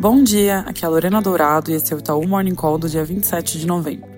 Bom dia, aqui é a Lorena Dourado e esse é o Itaú Morning Call do dia 27 de novembro.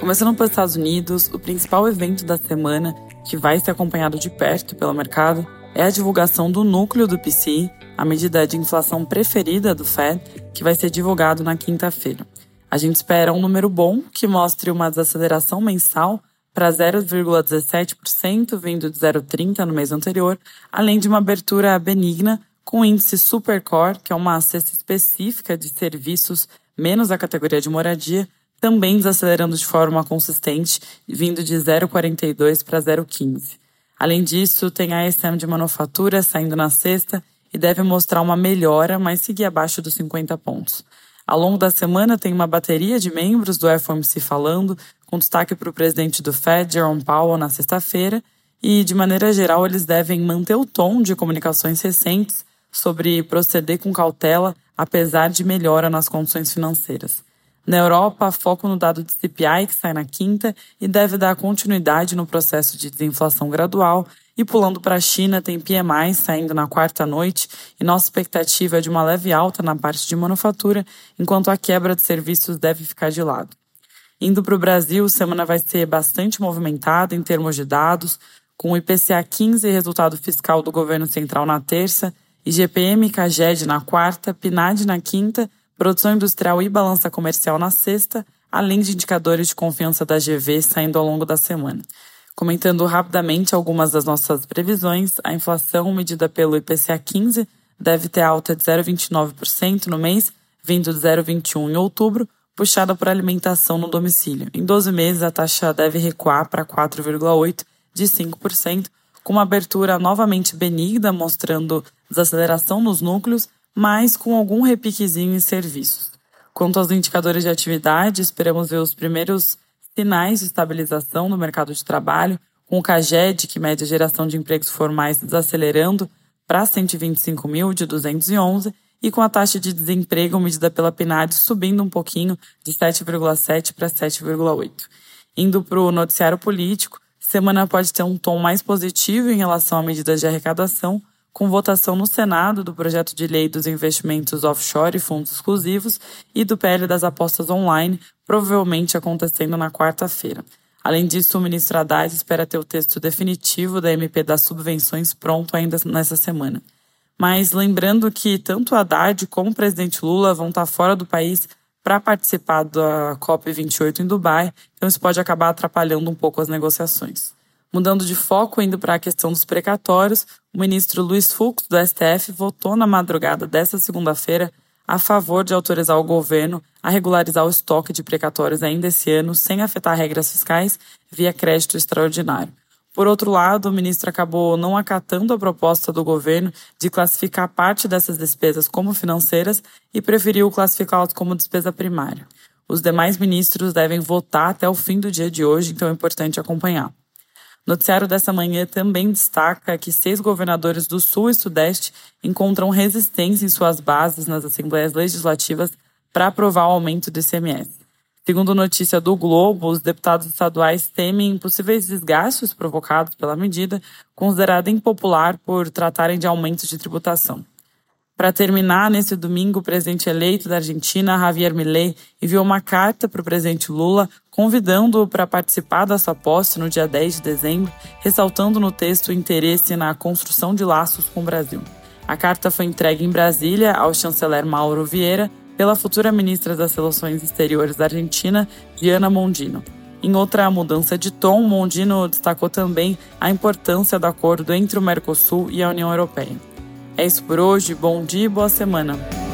Começando pelos Estados Unidos, o principal evento da semana, que vai ser acompanhado de perto pelo mercado, é a divulgação do núcleo do PCI, a medida de inflação preferida do Fed, que vai ser divulgado na quinta-feira. A gente espera um número bom que mostre uma desaceleração mensal para 0,17%, vindo de 0,30% no mês anterior, além de uma abertura benigna com o índice Supercore, que é uma cesta específica de serviços menos a categoria de moradia, também desacelerando de forma consistente, vindo de 0,42 para 0,15. Além disso, tem a ESM de manufatura saindo na sexta e deve mostrar uma melhora, mas seguir abaixo dos 50 pontos. Ao longo da semana, tem uma bateria de membros do FOMC falando, com destaque para o presidente do Fed, Jerome Powell, na sexta-feira, e, de maneira geral, eles devem manter o tom de comunicações recentes sobre proceder com cautela, apesar de melhora nas condições financeiras. Na Europa, foco no dado de CPI, que sai na quinta, e deve dar continuidade no processo de desinflação gradual. E pulando para a China, tem PMI saindo na quarta noite, e nossa expectativa é de uma leve alta na parte de manufatura, enquanto a quebra de serviços deve ficar de lado. Indo para o Brasil, semana vai ser bastante movimentada em termos de dados, com o IPCA 15 resultado fiscal do governo central na terça IGPM e CAGED na quarta, PNAD na quinta, produção industrial e balança comercial na sexta, além de indicadores de confiança da GV saindo ao longo da semana. Comentando rapidamente algumas das nossas previsões, a inflação medida pelo IPCA 15 deve ter alta de 0,29% no mês, vindo de 0,21% em outubro, puxada por alimentação no domicílio. Em 12 meses, a taxa deve recuar para 4,8% de 5%, com uma abertura novamente benigna, mostrando desaceleração nos núcleos, mas com algum repiquezinho em serviços. Quanto aos indicadores de atividade, esperamos ver os primeiros sinais de estabilização no mercado de trabalho, com o CAGED, que mede a geração de empregos formais, desacelerando para 125 mil de 211, e com a taxa de desemprego medida pela PNAD subindo um pouquinho de 7,7 para 7,8. Indo para o noticiário político, semana pode ter um tom mais positivo em relação a medidas de arrecadação, com votação no Senado do projeto de lei dos investimentos offshore e fundos exclusivos e do PL das apostas online, provavelmente acontecendo na quarta-feira. Além disso, o ministro Haddad espera ter o texto definitivo da MP das subvenções pronto ainda nessa semana. Mas lembrando que tanto Haddad como o presidente Lula vão estar fora do país para participar da COP28 em Dubai, então isso pode acabar atrapalhando um pouco as negociações. Mudando de foco, indo para a questão dos precatórios, o ministro Luiz Fux, do STF, votou na madrugada desta segunda-feira a favor de autorizar o governo a regularizar o estoque de precatórios ainda esse ano, sem afetar regras fiscais, via crédito extraordinário. Por outro lado, o ministro acabou não acatando a proposta do governo de classificar parte dessas despesas como financeiras e preferiu classificá-las como despesa primária. Os demais ministros devem votar até o fim do dia de hoje, então é importante acompanhar. Noticiário dessa manhã também destaca que seis governadores do Sul e Sudeste encontram resistência em suas bases nas assembleias legislativas para aprovar o aumento do ICMS. Segundo notícia do Globo, os deputados estaduais temem possíveis desgastes provocados pela medida, considerada impopular por tratarem de aumentos de tributação. Para terminar, nesse domingo, o presidente eleito da Argentina, Javier Milei, enviou uma carta para o presidente Lula convidando-o para participar da sua posse no dia 10 de dezembro, ressaltando no texto o interesse na construção de laços com o Brasil. A carta foi entregue em Brasília ao chanceler Mauro Vieira pela futura ministra das Relações Exteriores da Argentina, Diana Mondino. Em outra mudança de tom, Mondino destacou também a importância do acordo entre o Mercosul e a União Europeia. É isso por hoje, bom dia e boa semana.